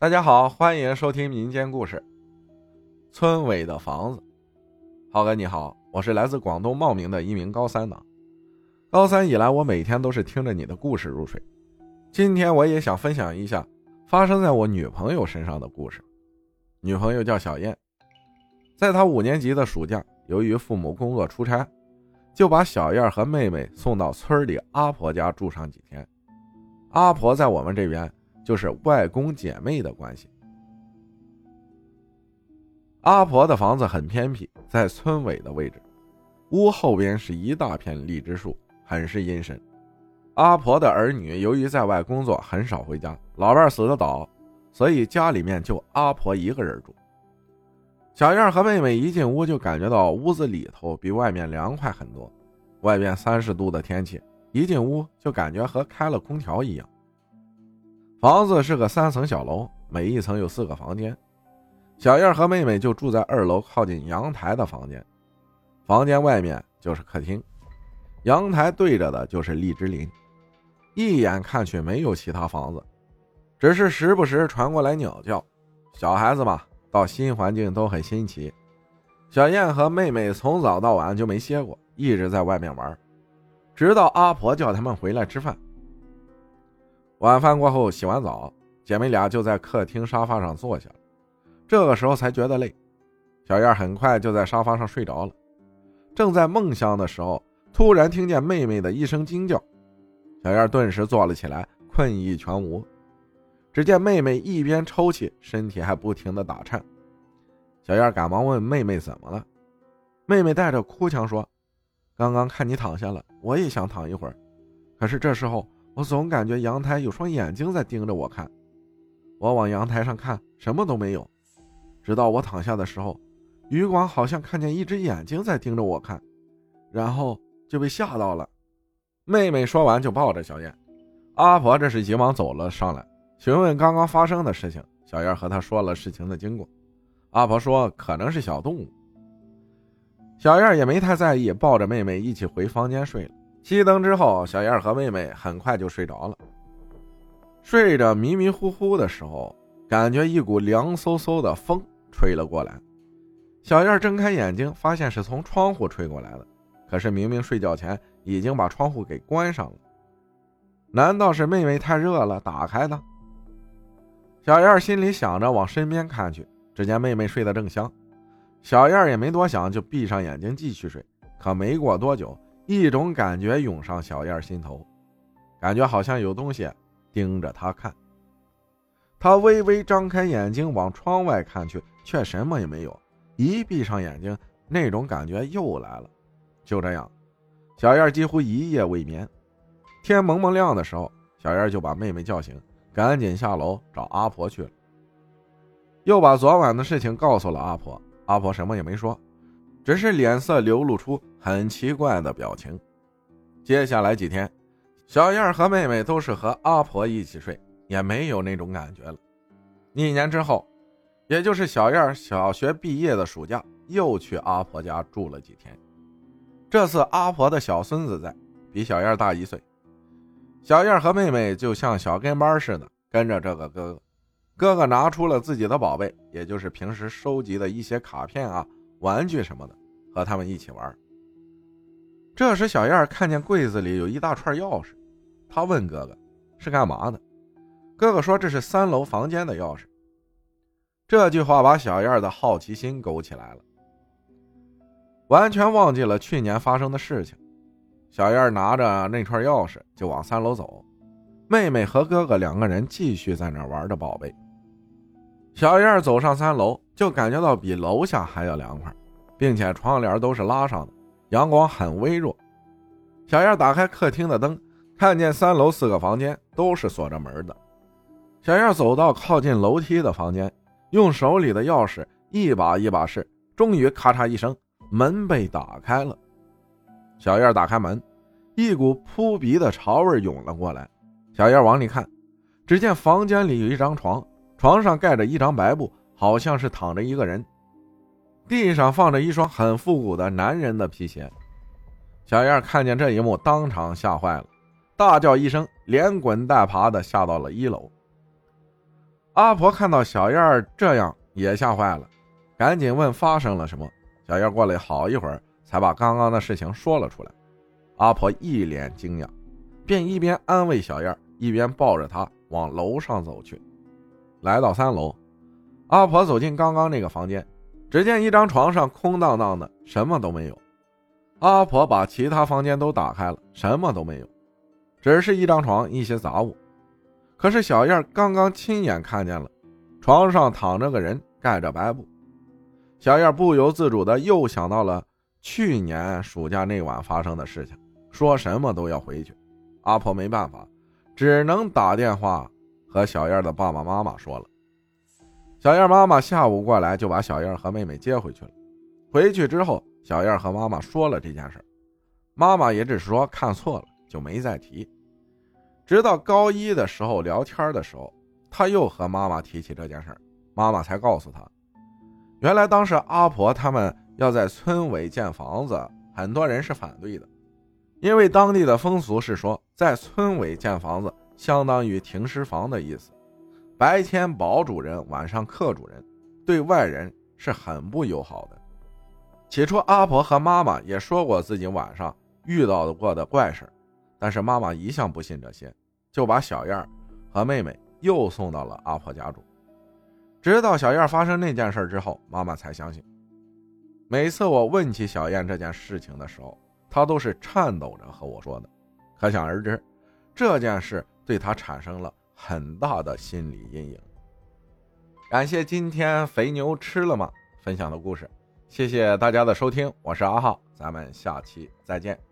大家好，欢迎收听民间故事。村尾的房子，浩哥你好，我是来自广东茂名的一名高三党。高三以来，我每天都是听着你的故事入睡。今天我也想分享一下发生在我女朋友身上的故事。女朋友叫小燕，在她五年级的暑假，由于父母工作出差，就把小燕和妹妹送到村里阿婆家住上几天。阿婆在我们这边。就是外公姐妹的关系。阿婆的房子很偏僻，在村尾的位置，屋后边是一大片荔枝树，很是阴森。阿婆的儿女由于在外工作，很少回家，老伴死的早，所以家里面就阿婆一个人住。小燕和妹妹一进屋就感觉到屋子里头比外面凉快很多，外边三十度的天气，一进屋就感觉和开了空调一样。房子是个三层小楼，每一层有四个房间。小燕和妹妹就住在二楼靠近阳台的房间，房间外面就是客厅，阳台对着的就是荔枝林。一眼看去没有其他房子，只是时不时传过来鸟叫。小孩子嘛，到新环境都很新奇。小燕和妹妹从早到晚就没歇过，一直在外面玩，直到阿婆叫他们回来吃饭。晚饭过后，洗完澡，姐妹俩就在客厅沙发上坐下了。这个时候才觉得累，小燕很快就在沙发上睡着了。正在梦乡的时候，突然听见妹妹的一声惊叫，小燕顿时坐了起来，困意全无。只见妹妹一边抽泣，身体还不停的打颤。小燕赶忙问妹妹怎么了，妹妹带着哭腔说：“刚刚看你躺下了，我也想躺一会儿，可是这时候……”我总感觉阳台有双眼睛在盯着我看，我往阳台上看，什么都没有。直到我躺下的时候，余光好像看见一只眼睛在盯着我看，然后就被吓到了。妹妹说完就抱着小燕，阿婆这时急忙走了上来，询问刚刚发生的事情。小燕和她说了事情的经过，阿婆说可能是小动物。小燕也没太在意，抱着妹妹一起回房间睡了。熄灯之后，小燕和妹妹很快就睡着了。睡着迷迷糊糊的时候，感觉一股凉飕飕的风吹了过来。小燕睁开眼睛，发现是从窗户吹过来的。可是明明睡觉前已经把窗户给关上了，难道是妹妹太热了打开的？小燕心里想着，往身边看去，只见妹妹睡得正香。小燕也没多想，就闭上眼睛继续睡。可没过多久。一种感觉涌上小燕心头，感觉好像有东西盯着她看。她微微张开眼睛往窗外看去，却什么也没有。一闭上眼睛，那种感觉又来了。就这样，小燕几乎一夜未眠。天蒙蒙亮的时候，小燕就把妹妹叫醒，赶紧下楼找阿婆去了。又把昨晚的事情告诉了阿婆，阿婆什么也没说。只是脸色流露出很奇怪的表情。接下来几天，小燕和妹妹都是和阿婆一起睡，也没有那种感觉了。一年之后，也就是小燕小学毕业的暑假，又去阿婆家住了几天。这次阿婆的小孙子在，比小燕大一岁。小燕和妹妹就像小跟班似的跟着这个哥哥。哥哥拿出了自己的宝贝，也就是平时收集的一些卡片啊。玩具什么的，和他们一起玩。这时，小燕看见柜子里有一大串钥匙，她问哥哥：“是干嘛的？”哥哥说：“这是三楼房间的钥匙。”这句话把小燕的好奇心勾起来了，完全忘记了去年发生的事情。小燕拿着那串钥匙就往三楼走，妹妹和哥哥两个人继续在那玩着宝贝。小燕走上三楼，就感觉到比楼下还要凉快，并且窗帘都是拉上的，阳光很微弱。小燕打开客厅的灯，看见三楼四个房间都是锁着门的。小燕走到靠近楼梯的房间，用手里的钥匙一把一把试，终于咔嚓一声，门被打开了。小燕打开门，一股扑鼻的潮味涌了过来。小燕往里看，只见房间里有一张床。床上盖着一张白布，好像是躺着一个人。地上放着一双很复古的男人的皮鞋。小燕看见这一幕，当场吓坏了，大叫一声，连滚带爬的下到了一楼。阿婆看到小燕这样，也吓坏了，赶紧问发生了什么。小燕过了好一会儿，才把刚刚的事情说了出来。阿婆一脸惊讶，便一边安慰小燕，一边抱着她往楼上走去。来到三楼，阿婆走进刚刚那个房间，只见一张床上空荡荡的，什么都没有。阿婆把其他房间都打开了，什么都没有，只是一张床，一些杂物。可是小燕刚刚亲眼看见了，床上躺着个人，盖着白布。小燕不由自主的又想到了去年暑假那晚发生的事情，说什么都要回去。阿婆没办法，只能打电话和小燕的爸爸妈妈说了。小燕妈妈下午过来就把小燕和妹妹接回去了。回去之后。小燕和妈妈说了这件事，妈妈也只是说看错了，就没再提。直到高一的时候聊天的时候，他又和妈妈提起这件事，妈妈才告诉他，原来当时阿婆他们要在村尾建房子，很多人是反对的，因为当地的风俗是说，在村尾建房子相当于停尸房的意思，白天保主人，晚上客主人，对外人是很不友好的。起初，阿婆和妈妈也说过自己晚上遇到过的怪事但是妈妈一向不信这些，就把小燕和妹妹又送到了阿婆家住。直到小燕发生那件事之后，妈妈才相信。每次我问起小燕这件事情的时候，她都是颤抖着和我说的，可想而知，这件事对她产生了很大的心理阴影。感谢今天肥牛吃了吗分享的故事。谢谢大家的收听，我是阿浩，咱们下期再见。